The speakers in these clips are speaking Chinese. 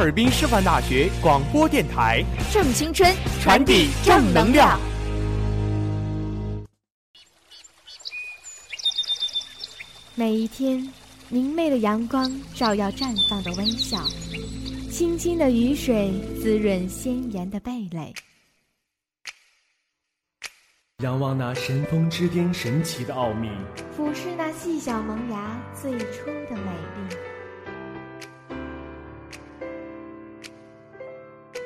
哈尔滨师范大学广播电台，正青春，传递正能量。每一天，明媚的阳光照耀绽放的微笑，清清的雨水滋润鲜艳的蓓蕾。仰望那神峰之巅神奇的奥秘，俯视那细小萌芽最初的美丽。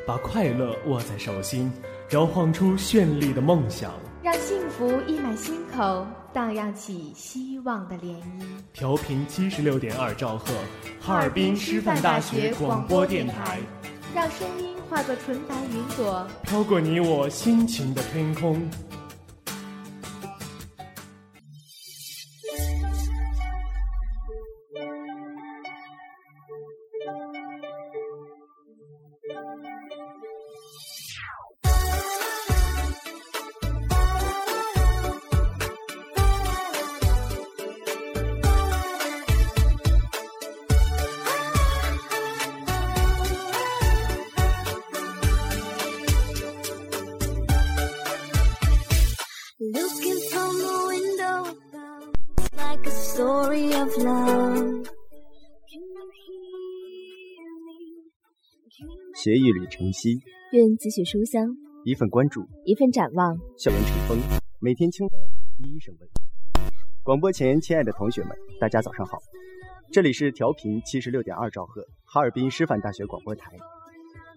把快乐握在手心，摇晃出绚丽的梦想。让幸福溢满心口，荡漾起希望的涟漪。调频七十六点二兆赫，哈尔滨师范大学广播电台，让声音化作纯白云朵，飘过你我心情的天空。协议里晨曦，愿继续书香，一份关注，一份展望。校园晨风，每天清第一声问候。广播前，亲爱的同学们，大家早上好，这里是调频七十六点二兆赫，哈尔滨师范大学广播台。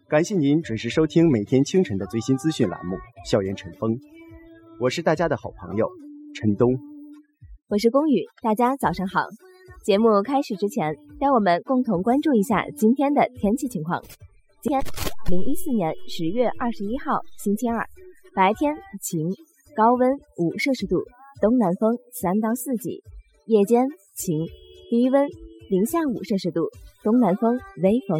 感谢您准时收听每天清晨的最新资讯栏目《校园晨风》，我是大家的好朋友陈东。我是龚宇，大家早上好。节目开始之前，让我们共同关注一下今天的天气情况。今天，二零一四年十月二十一号，星期二，白天晴，高温五摄氏度，东南风三到四级；夜间晴，低温零下五摄氏度，东南风微风。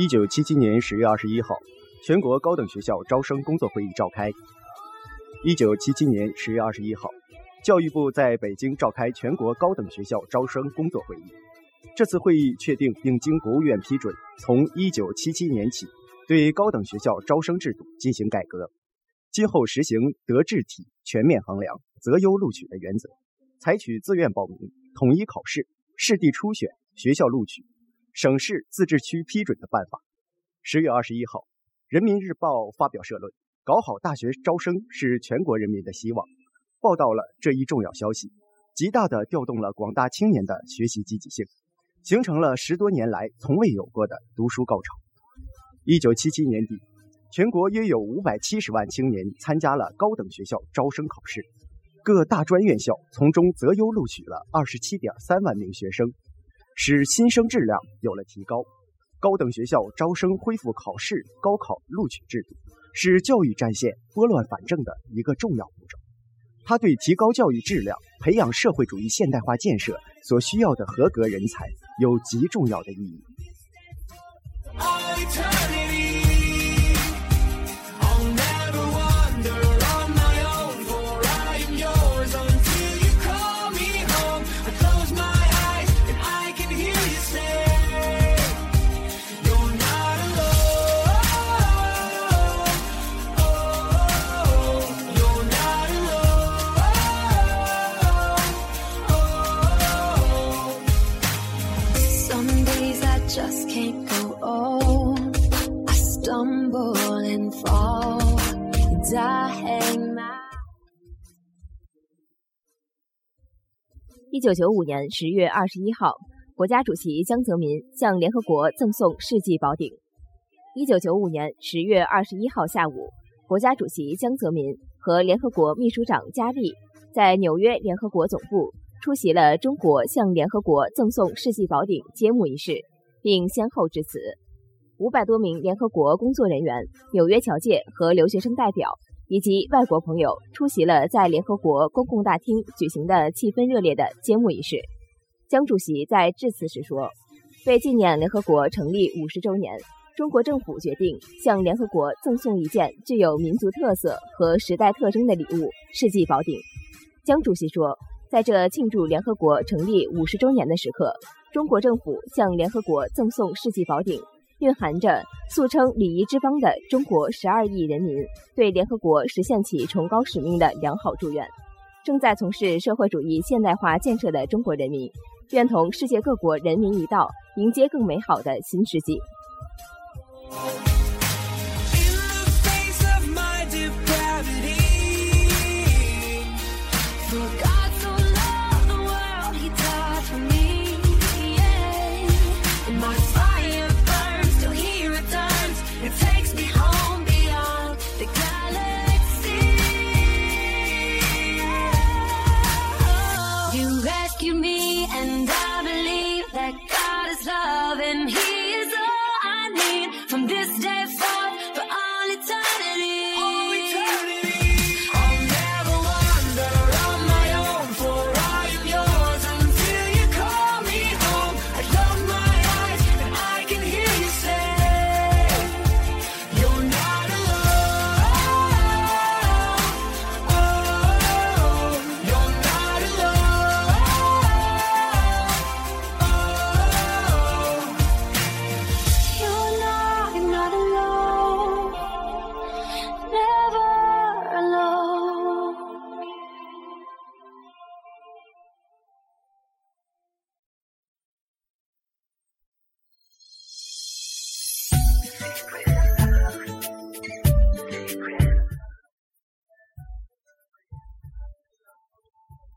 一九七七年十月二十一号，全国高等学校招生工作会议召开。一九七七年十月二十一号，教育部在北京召开全国高等学校招生工作会议。这次会议确定并经国务院批准，从一九七七年起，对高等学校招生制度进行改革。今后实行德智体全面衡量、择优录取的原则，采取自愿报名、统一考试、市地初选、学校录取、省市自治区批准的办法。十月二十一号，《人民日报》发表社论，搞好大学招生是全国人民的希望，报道了这一重要消息，极大地调动了广大青年的学习积极性。形成了十多年来从未有过的读书高潮。一九七七年底，全国约有五百七十万青年参加了高等学校招生考试，各大专院校从中择优录取了二十七点三万名学生，使新生质量有了提高。高等学校招生恢复考试、高考录取制度，是教育战线拨乱反正的一个重要步骤。它对提高教育质量、培养社会主义现代化建设所需要的合格人才有极重要的意义。一九九五年十月二十一号，国家主席江泽民向联合国赠送世纪宝鼎。一九九五年十月二十一号下午，国家主席江泽民和联合国秘书长加利在纽约联合国总部出席了中国向联合国赠送世纪宝鼎揭幕仪式，并先后致辞。五百多名联合国工作人员、纽约侨界和留学生代表。以及外国朋友出席了在联合国公共大厅举行的气氛热烈的揭幕仪式。江主席在致辞时说：“为纪念联合国成立五十周年，中国政府决定向联合国赠送一件具有民族特色和时代特征的礼物——世纪宝鼎。”江主席说：“在这庆祝联合国成立五十周年的时刻，中国政府向联合国赠送世纪宝鼎。”蕴含着素称礼仪之邦的中国十二亿人民对联合国实现其崇高使命的良好祝愿。正在从事社会主义现代化建设的中国人民，愿同世界各国人民一道，迎接更美好的新世纪。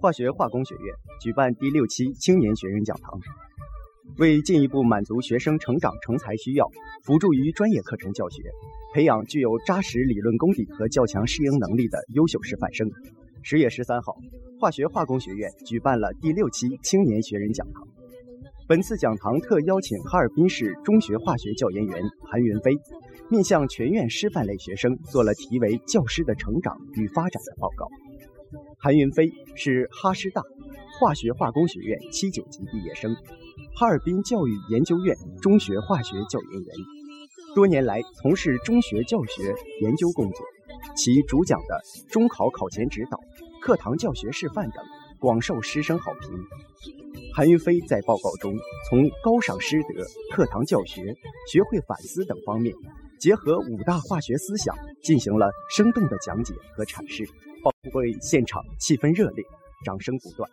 化学化工学院举办第六期青年学人讲堂，为进一步满足学生成长成才需要，辅助于专业课程教学，培养具有扎实理论功底和较强适应能力的优秀师范生。十月十三号，化学化工学院举办了第六期青年学人讲堂。本次讲堂特邀请哈尔滨市中学化学教研员韩云飞，面向全院师范类学生做了题为“教师的成长与发展”的报告。韩云飞是哈师大化学化工学院七九级毕业生，哈尔滨教育研究院中学化学教研员，多年来从事中学教学研究工作，其主讲的中考考前指导、课堂教学示范等广受师生好评。韩云飞在报告中从高尚师德、课堂教学、学会反思等方面，结合五大化学思想，进行了生动的讲解和阐释。报会现场气氛热烈，掌声不断。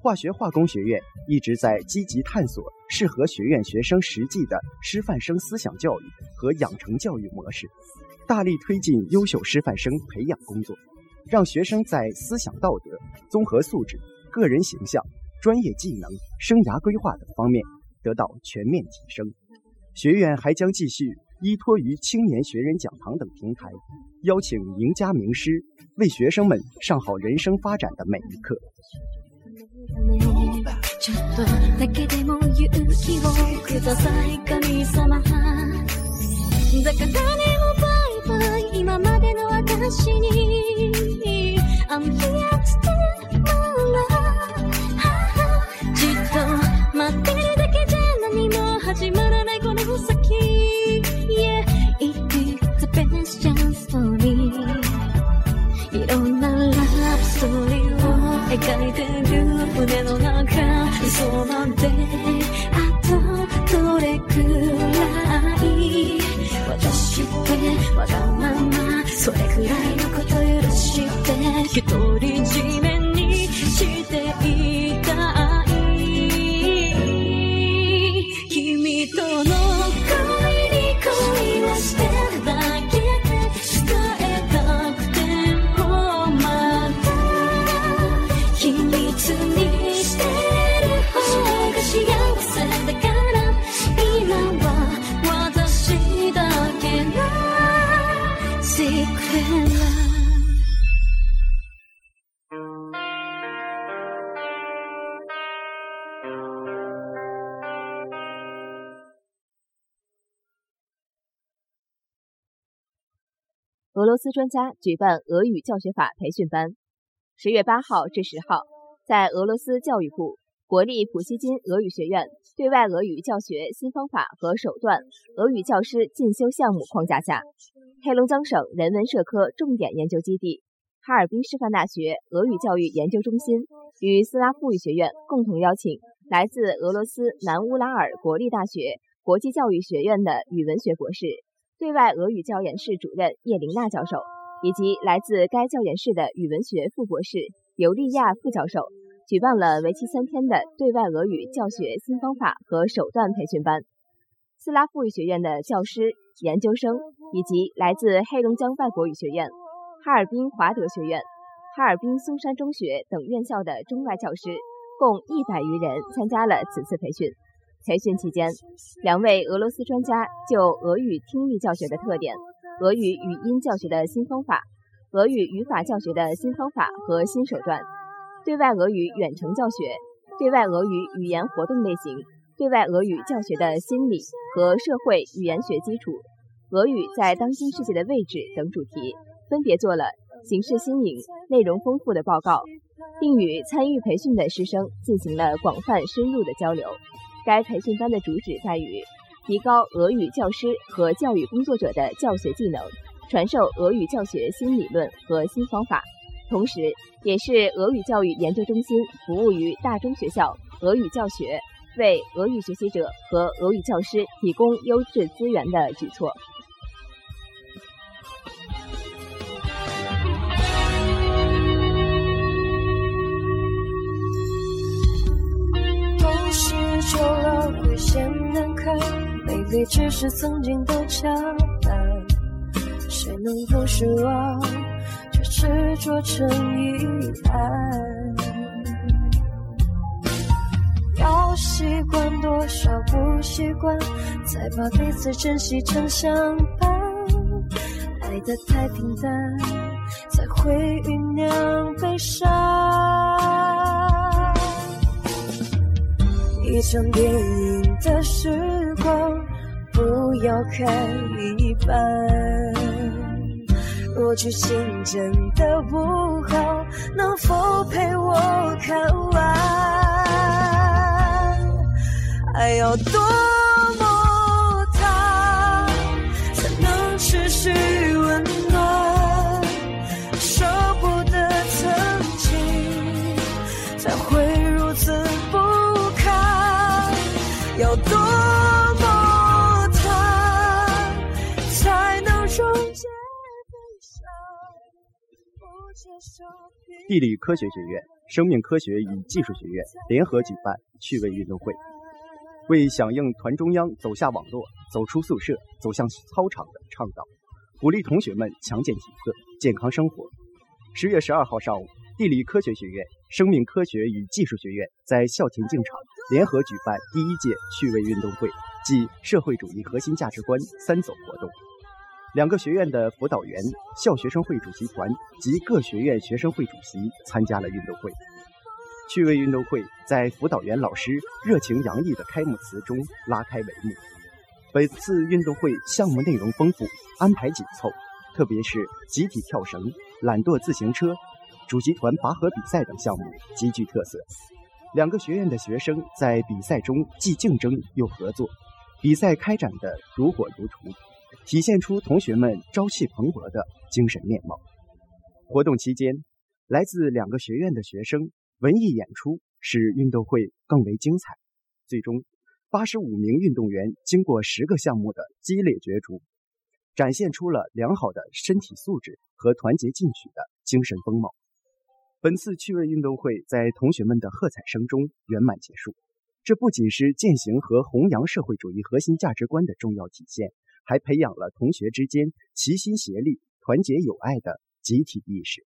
化学化工学院一直在积极探索适合学院学生实际的师范生思想教育和养成教育模式，大力推进优秀师范生培养工作，让学生在思想道德、综合素质、个人形象、专业技能、生涯规划等方面得到全面提升。学院还将继续依托于青年学人讲堂等平台，邀请名家名师为学生们上好人生发展的每一课。俄罗斯专家举办俄语教学法培训班。十月八号至十号，在俄罗斯教育部国立普希金俄语学院对外俄语教学新方法和手段俄语教师进修项目框架下，黑龙江省人文社科重点研究基地、哈尔滨师范大学俄语教育研究中心与斯拉夫语学院共同邀请来自俄罗斯南乌拉尔国立大学国际教育学院的语文学博士。对外俄语教研室主任叶琳娜教授，以及来自该教研室的语文学副博士尤利亚副教授，举办了为期三天的对外俄语教学新方法和手段培训班。斯拉夫语学院的教师、研究生，以及来自黑龙江外国语学院、哈尔滨华德学院、哈尔滨嵩山中学等院校的中外教师，共一百余人参加了此次培训。培训期间，两位俄罗斯专家就俄语听力教学的特点、俄语语音教学的新方法、俄语语法教学的新方法和新手段、对外俄语远程教学、对外俄语语言活动类型、对外俄语教学的心理和社会语言学基础、俄语在当今世界的位置等主题，分别做了形式新颖、内容丰富的报告，并与参与培训的师生进行了广泛深入的交流。该培训班的主旨在于提高俄语教师和教育工作者的教学技能，传授俄语教学新理论和新方法，同时，也是俄语教育研究中心服务于大中学校俄语教学、为俄语学习者和俄语教师提供优质资源的举措。看，美丽只是曾经的假扮。谁能不失望，却执着成遗憾？要习惯多少不习惯，才把彼此珍惜成相伴。爱得太平淡，才会酝酿悲伤。一场电影的时光，不要看一半。若剧情真的不好，能否陪我看完？爱要多要多么烫，才能终结悲伤？地理科学学院、生命科学与技术学院联合举办趣味运动会，为响应团中央“走下网络，走出宿舍，走向操场”的倡导，鼓励同学们强健体魄、健康生活。十月十二号上午，地理科学学院、生命科学与技术学院在校田径场联合举办第一届趣味运动会暨社会主义核心价值观三走活动。两个学院的辅导员、校学生会主席团及各学院学生会主席参加了运动会。趣味运动会在辅导员老师热情洋溢的开幕词中拉开帷幕。本次运动会项目内容丰富，安排紧凑，特别是集体跳绳、懒惰自行车、主席团拔河比赛等项目极具特色。两个学院的学生在比赛中既竞争又合作，比赛开展的如火如荼。体现出同学们朝气蓬勃的精神面貌。活动期间，来自两个学院的学生文艺演出，使运动会更为精彩。最终，八十五名运动员经过十个项目的激烈角逐，展现出了良好的身体素质和团结进取的精神风貌。本次趣味运动会在同学们的喝彩声中圆满结束。这不仅是践行和弘扬社会主义核心价值观的重要体现。还培养了同学之间齐心协力、团结友爱的集体意识。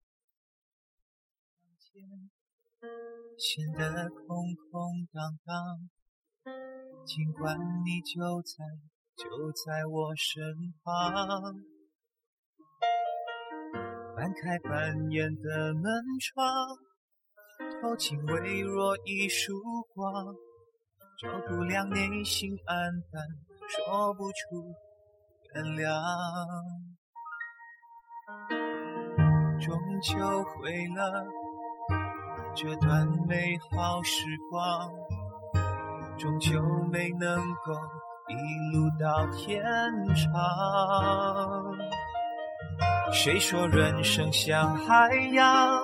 显得空空荡荡，尽管你就在就在我身旁。半开半掩的门窗，透进微弱一束光，照不亮内心暗淡，说不出。原谅，终究毁了这段美好时光，终究没能够一路到天长。谁说人生像海洋，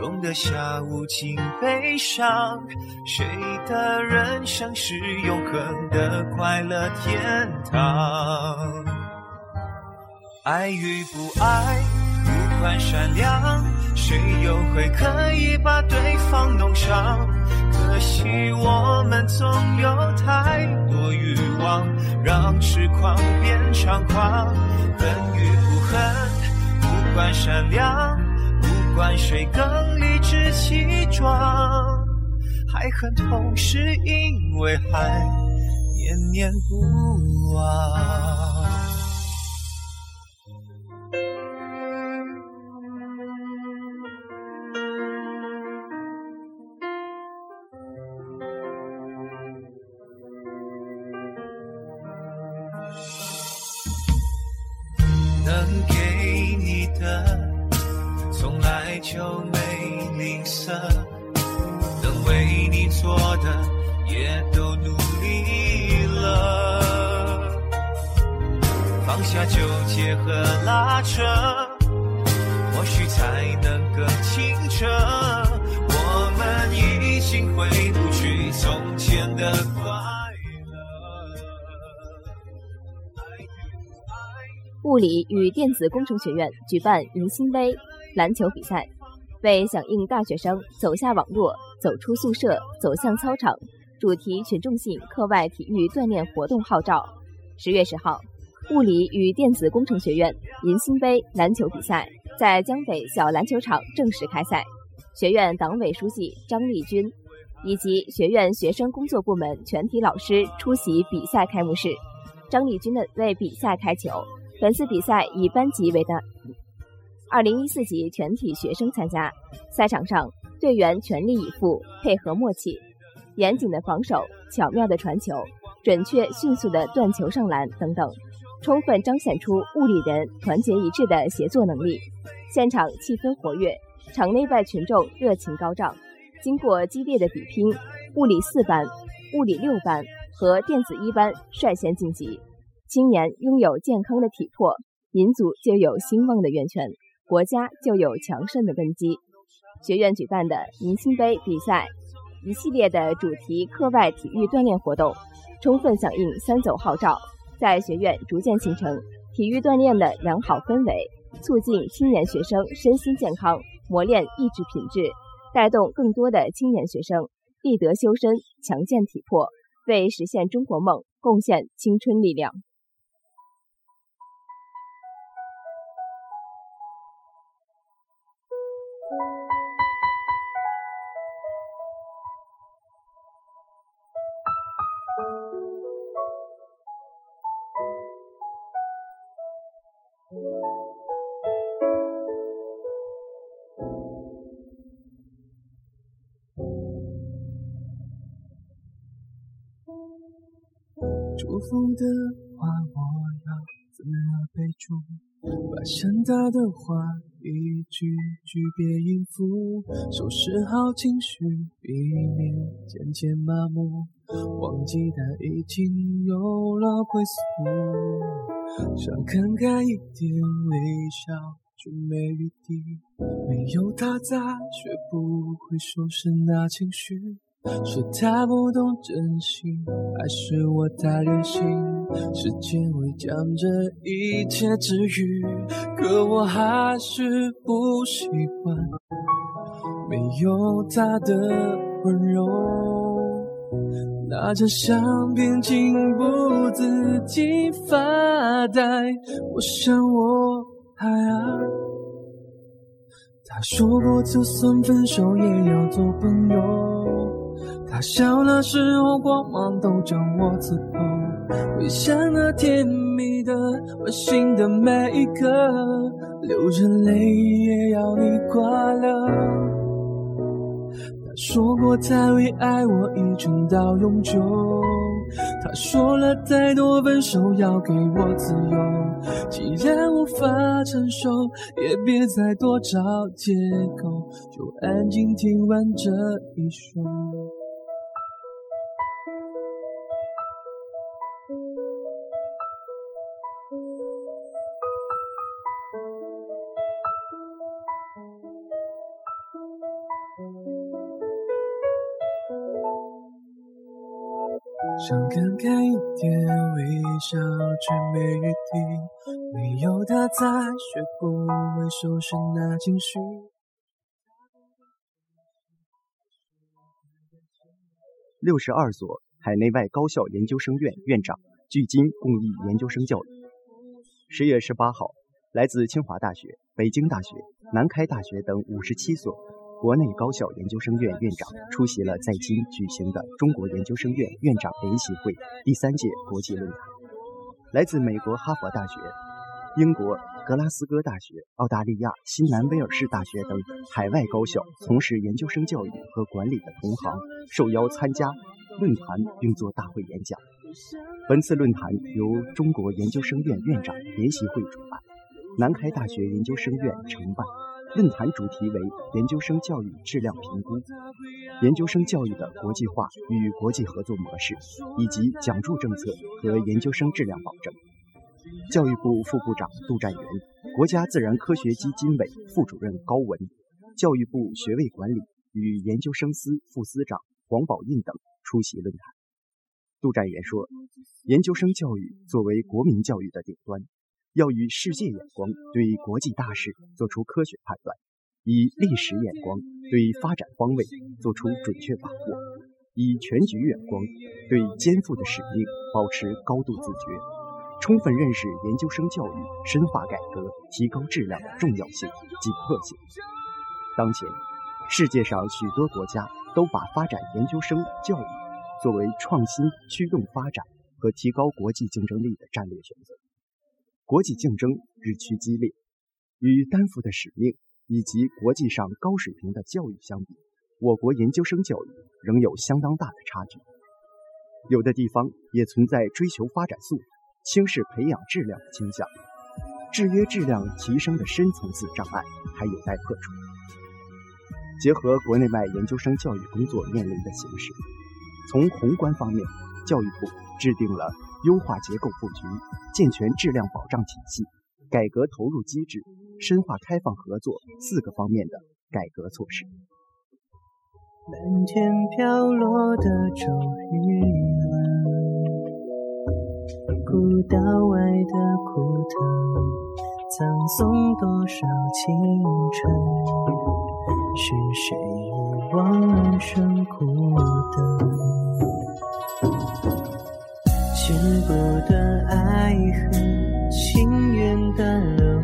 容得下无尽悲伤？谁的人生是永恒的快乐天堂？爱与不爱，无关善良，谁又会刻意把对方弄伤？可惜我们总有太多欲望，让痴狂变猖狂。恨与恨，无关善良，不关谁更理直气壮。还很痛，是，因为还念念不忘。理与电子工程学院举办迎新杯篮球比赛，为响应大学生走下网络、走出宿舍、走向操场主题群众性课外体育锻炼活动号召，十月十号，物理与电子工程学院迎新杯篮球比赛在江北小篮球场正式开赛。学院党委书记张立军以及学院学生工作部门全体老师出席比赛开幕式。张立军的为比赛开球。本次比赛以班级为单，二零一四级全体学生参加。赛场上，队员全力以赴，配合默契，严谨的防守，巧妙的传球，准确迅速的断球上篮等等，充分彰显出物理人团结一致的协作能力。现场气氛活跃，场内外群众热情高涨。经过激烈的比拼，物理四班、物理六班和电子一班率先晋级。青年拥有健康的体魄，民族就有兴旺的源泉，国家就有强盛的根基。学院举办的迎新杯比赛，一系列的主题课外体育锻炼活动，充分响应“三走”号召，在学院逐渐形成体育锻炼的良好氛围，促进青年学生身心健康，磨练意志品质，带动更多的青年学生立德修身，强健体魄，为实现中国梦贡献青春力量。祝福的话我要怎么备注？把想打的话一句句别应付，收拾好情绪，避免渐渐麻木，忘记他已经有了归宿。想看开一点，微笑就没余地，没有他在，学不会收拾那情绪。是他不懂珍惜，还是我太任性？时间会将这一切治愈，可我还是不习惯没有他的温柔。拿着相片情不自禁发呆，我想我还爱。他说过，就算分手也要做朋友。他笑的时候，光芒都将我刺透。回想那甜蜜的、温馨的每一刻，流着泪也要你快乐。他说过，他会爱我一直到永久。他说了太多，分手要给我自由。既然无法承受，也别再多找借口，就安静听完这一首。想看开一点，微笑却没余地。没有他在，学不会收拾那情绪。六十二所海内外高校研究生院院长聚精共益研究生教育。十月十八号，来自清华大学、北京大学、南开大学等五十七所国内高校研究生院院长出席了在京举行的中国研究生院院长联席会第三届国际论坛。来自美国哈佛大学、英国格拉斯哥大学、澳大利亚新南威尔士大学等海外高校从事研究生教育和管理的同行受邀参加论坛并作大会演讲。本次论坛由中国研究生院院长联席会主办，南开大学研究生院承办。论坛主题为研究生教育质量评估、研究生教育的国际化与国际合作模式，以及奖助政策和研究生质量保证。教育部副部长杜占元、国家自然科学基金委副主任高文、教育部学位管理与研究生司副司长黄宝印等出席论坛。杜占元说，研究生教育作为国民教育的顶端，要以世界眼光对国际大事做出科学判断，以历史眼光对发展方位做出准确把握，以全局眼光对肩负的使命保持高度自觉，充分认识研究生教育深化改革、提高质量的重要性、紧迫性。当前，世界上许多国家都把发展研究生教育作为创新驱动发展和提高国际竞争力的战略选择。国际竞争日趋激烈，与担负的使命以及国际上高水平的教育相比，我国研究生教育仍有相当大的差距。有的地方也存在追求发展速度、轻视培养质量的倾向，制约质量提升的深层次障碍还有待破除。结合国内外研究生教育工作面临的形势，从宏观方面，教育部制定了优化结构布局、健全质量保障体系、改革投入机制、深化开放合作四个方面的改革措施。漫天飘落的骤雨了，古道外的枯藤，葬送多少青春？是谁遗忘人生苦等？剪不断爱恨，情缘断了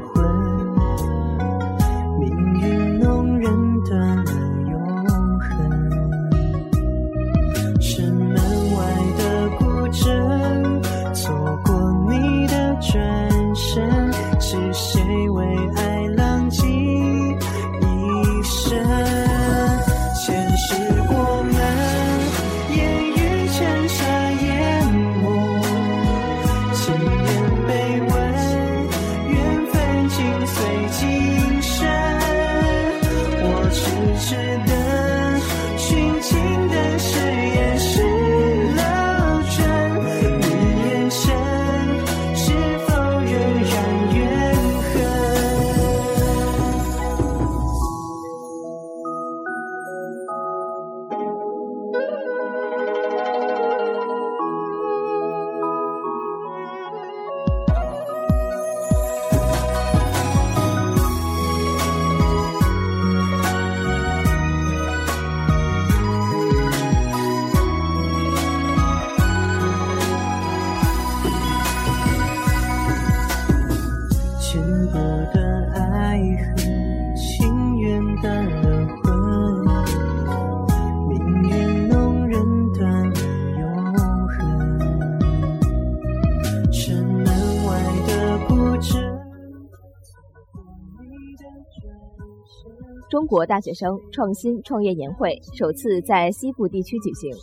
中国大学生创新创业年会首次在西部地区举行。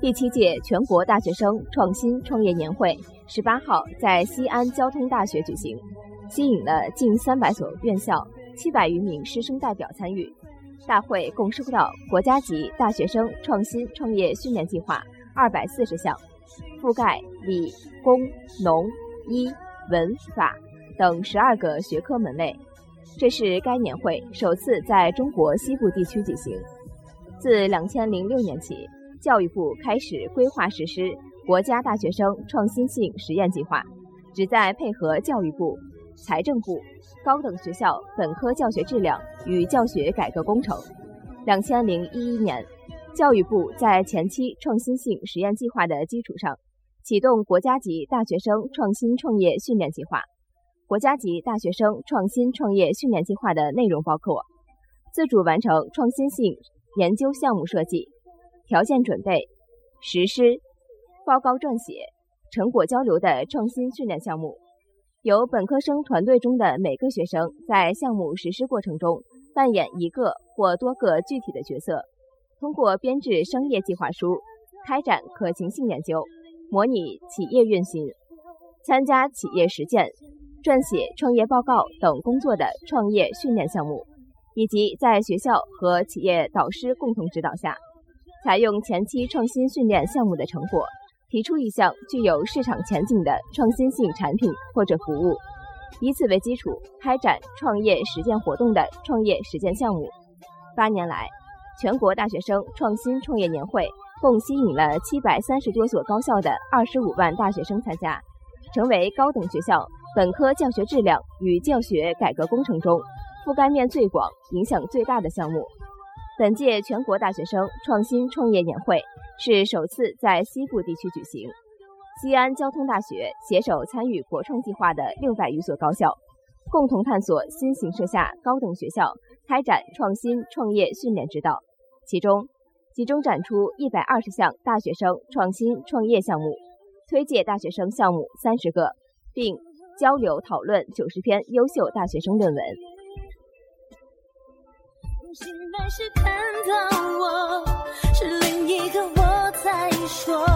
第七届全国大学生创新创业年会十八号在西安交通大学举行，吸引了近三百所院校、七百余名师生代表参与。大会共收到国家级大学生创新创业训练计划二百四十项，覆盖理、工、农、医、文、法等十二个学科门类。这是该年会首次在中国西部地区举行。自两千零六年起，教育部开始规划实施国家大学生创新性实验计划，旨在配合教育部、财政部、高等学校本科教学质量与教学改革工程。两千零一一年，教育部在前期创新性实验计划的基础上，启动国家级大学生创新创业训练计划。国家级大学生创新创业训练计划的内容包括：自主完成创新性研究项目设计、条件准备、实施、报告撰写、成果交流的创新训练项目，由本科生团队中的每个学生在项目实施过程中扮演一个或多个具体的角色，通过编制商业计划书、开展可行性研究、模拟企业运行、参加企业实践。撰写创业报告等工作的创业训练项目，以及在学校和企业导师共同指导下，采用前期创新训练项目的成果，提出一项具有市场前景的创新性产品或者服务，以此为基础开展创业实践活动的创业实践项目。八年来，全国大学生创新创业年会共吸引了七百三十多所高校的二十五万大学生参加，成为高等学校本科教学质量与教学改革工程中覆盖面最广、影响最大的项目。本届全国大学生创新创业年会是首次在西部地区举行。西安交通大学携手参与国创计划的六百余所高校，共同探索新形势下高等学校开展创新创业训练指导。其中，集中展出一百二十项大学生创新创业项目，推介大学生项目三十个，并交流讨论九十篇优秀大学生论文。醒来时看到我，是另一个我在说，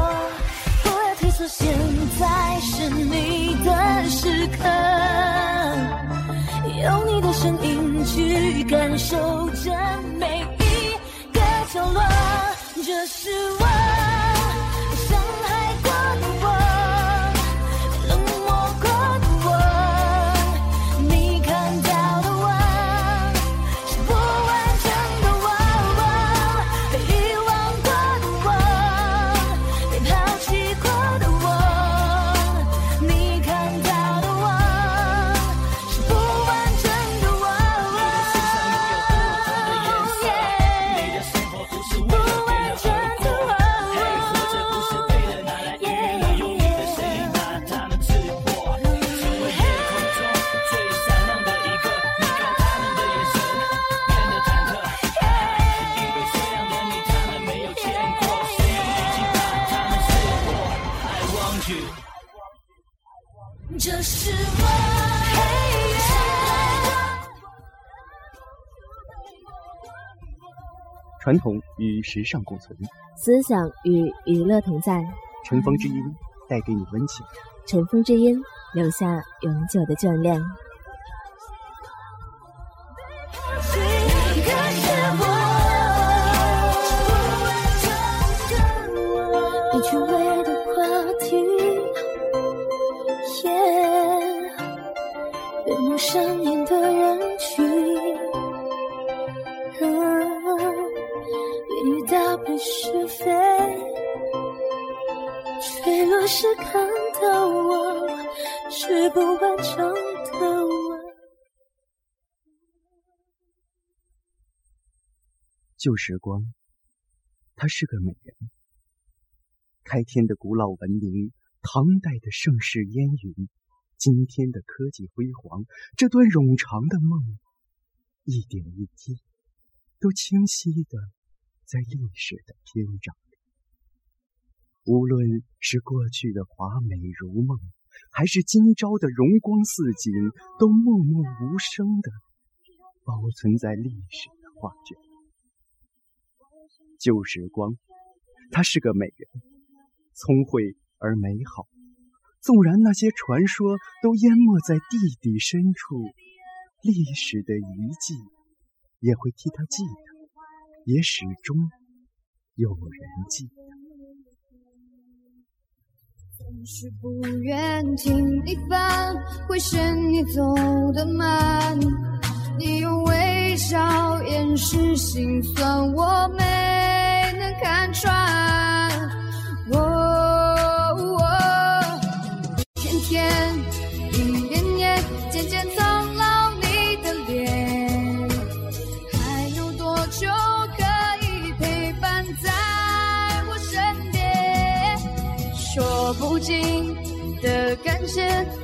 不要推错，现在是你的时刻，用你的声音去感受这每一个角落，这是我传统与时尚共存，思想与娱乐同在，尘封之音带给你温情。尘封之音留下永久的眷恋。飞，坠落时看到我，是不完整的我。旧时光，她是个美人。开天的古老文明，唐代的盛世烟云，今天的科技辉煌，这段冗长的梦，一点一滴，都清晰的在历史的篇章里。无论是过去的华美如梦，还是今朝的荣光似锦，都默默无声的保存在历史的画卷。旧时光，她是个美人，聪慧而美好。纵然那些传说都淹没在地底深处，历史的遗迹也会替她记得，也始终有人记得。总是不愿听你烦，会嫌你走得慢。你用微笑掩饰心酸，我没能看穿。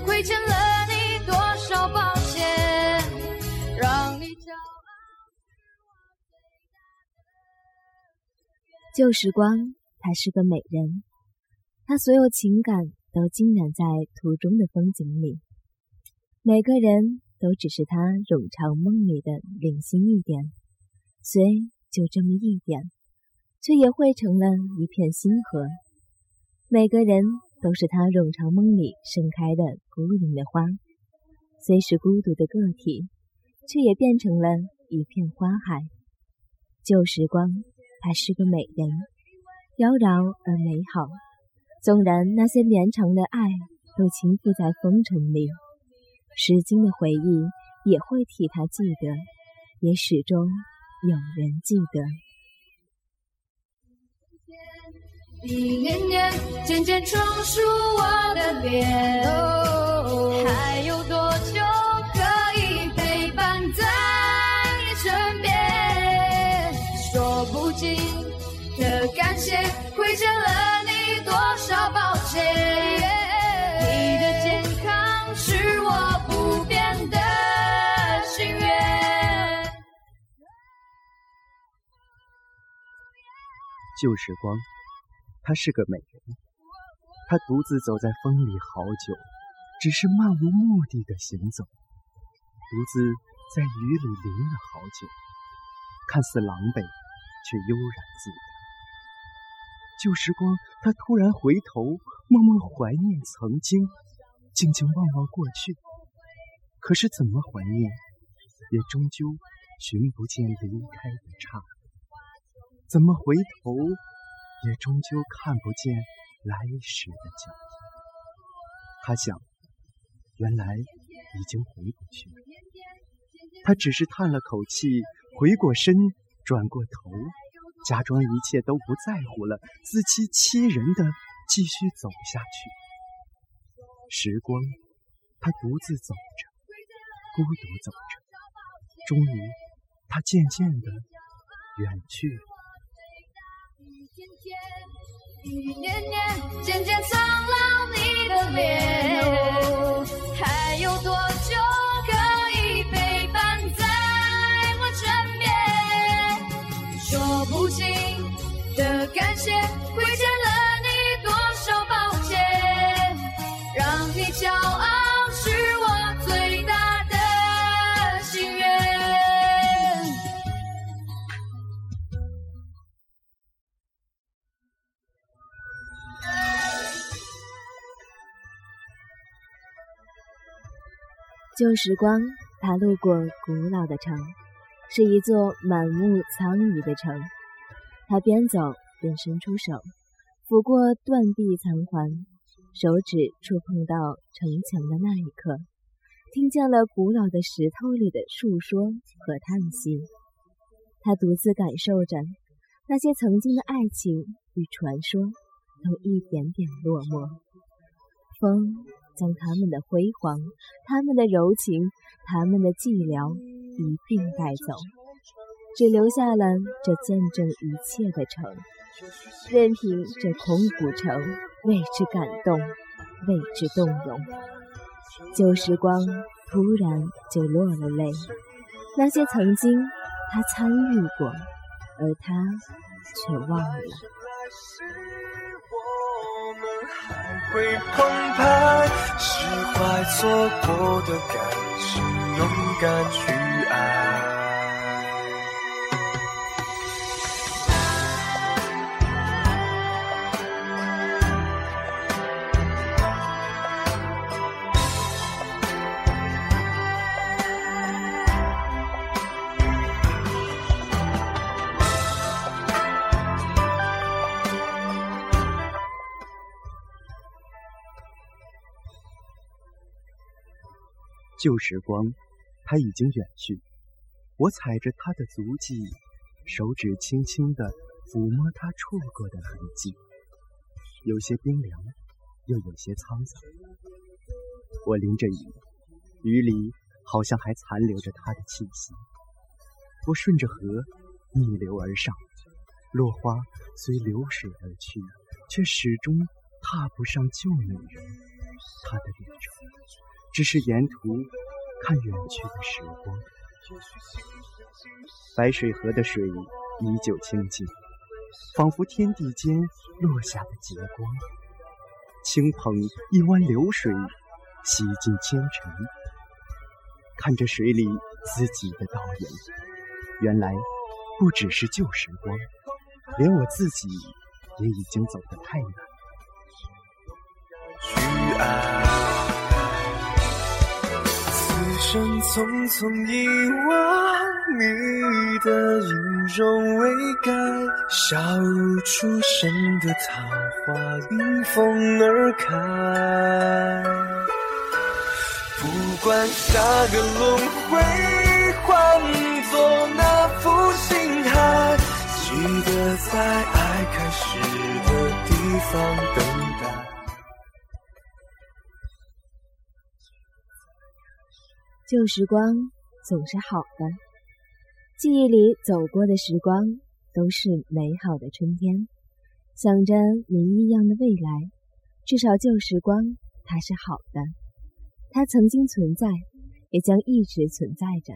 亏欠了你多少抱歉，让你骄傲。旧时光，她是个美人，她所有情感都浸染在途中的风景里。每个人都只是她冗长梦里的零星一点，虽就这么一点，却也汇成了一片星河。每个人都是他冗长梦里盛开的孤零的花，虽是孤独的个体，却也变成了一片花海。旧时光。她是个美人，妖娆而美好。纵然那些绵长的爱都倾覆在风尘里，时间的回忆也会替她记得，也始终有人记得。一年年渐渐冲出我的脸，还有多久可以陪伴在你身边？说不尽的感谢，亏欠了你多少抱歉？你的健康是我不变的心愿。旧时光，她是个美人，她独自走在风里好久，只是漫无目的的行走，独自在雨里淋了好久，看似狼狈，却悠然自得。旧时光，她突然回头，默默怀念曾经，静静望望过去。可是怎么怀念，也终究寻不见离开的刹那。怎么回头，也终究看不见来时的脚印。他想，原来已经回不去了。他只是叹了口气，回过身，转过头，假装一切都不在乎了，自欺欺人的继续走下去。时光，他独自走着，孤独走着，终于，他渐渐的远去了。一年年渐渐苍老你的脸，还有多久可以陪伴在我身边？说不尽的感谢，亏旧时光，他路过古老的城，是一座满目苍夷的城。他边走边伸出手，抚过断壁残垣，手指触碰到城墙的那一刻，听见了古老的石头里的诉说和叹息。他独自感受着那些曾经的爱情与传说，都一点点落寞。风将他们的辉煌、他们的柔情、他们的寂寥一并带走，只留下了这见证一切的城。任凭这空古城为之感动，为之动容。旧时光突然就落了泪，那些曾经他参与过，而他却忘了。还会澎湃，释怀错过的感情，勇敢去爱。旧时光，它已经远去。我踩着它的足迹，手指轻轻地抚摸它触过的痕迹，有些冰凉，又有些沧桑。我淋着雨，雨里好像还残留着它的气息。我顺着河逆流而上，落花随流水而去，却始终踏不上旧女人她的旅程。只是沿途看远去的时光，白水河的水依旧清静，仿佛天地间落下的极光，轻捧一湾流水，洗尽纤尘。看着水里自己的倒影，原来不只是旧时光，连我自己也已经走得太远。去爱。此生匆匆遗忘你的音容未改，笑如初生的桃花迎风而开。不管下个轮回换作哪副形骸，记得在爱开始的地方等旧时光总是好的，记忆里走过的时光都是美好的春天。想着谜一样的未来，至少旧时光它是好的，它曾经存在，也将一直存在着。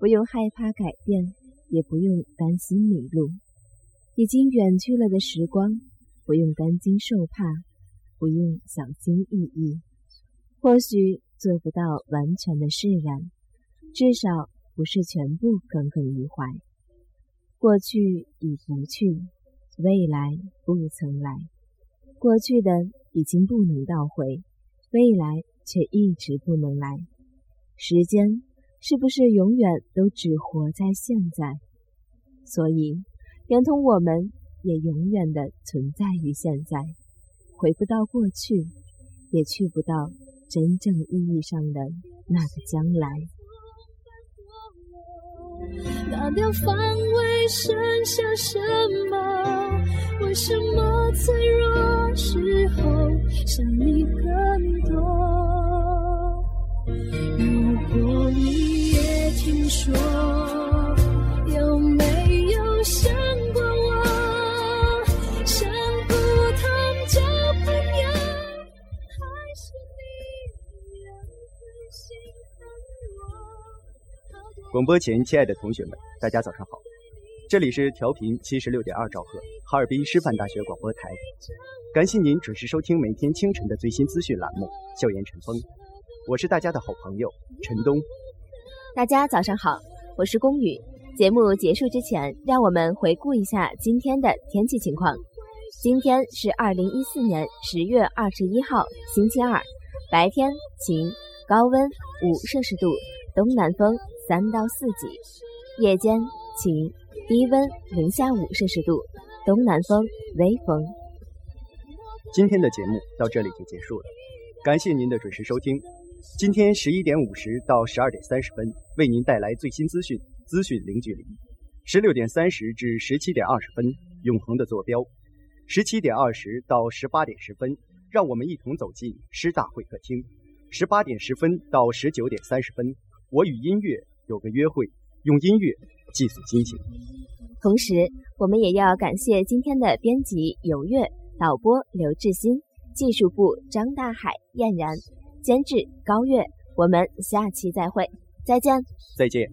不用害怕改变，也不用担心迷路。已经远去了的时光，不用担惊受怕，不用小心翼翼。或许做不到完全的释然，至少不是全部耿耿于怀。过去已不去，未来不曾来。过去的已经不能倒回，未来却一直不能来。时间是不是永远都只活在现在？所以，连同我们也永远的存在于现在，回不到过去，也去不到真正意义上的那个将来。拿掉防卫，剩下什么？为什么脆弱时候想你更广播前，亲爱的同学们，大家早上好，这里是调频七十六点二兆赫，哈尔滨师范大学广播台，感谢您准时收听每天清晨的最新资讯栏目《校园晨风》，我是大家的好朋友陈东。大家早上好，我是龚宇。节目结束之前，让我们回顾一下今天的天气情况。今天是二零一四年十月二十一号，星期二，白天晴，高温五摄氏度，东南风三到四级；夜间晴，低温零下五摄氏度，东南风微风。今天的节目到这里就结束了，感谢您的准时收听。今天十一点五十到十二点三十分，为您带来最新资讯，资讯零距离；十六点三十至十七点二十分，永恒的坐标；十七点二十到十八点十分，让我们一同走进师大会客厅；十八点十分到十九点三十分，我与音乐有个约会，用音乐寄宿心情。同时，我们也要感谢今天的编辑有月、导播刘志新、技术部张大海、燕然。监制高月，我们下期再会，再见，再见。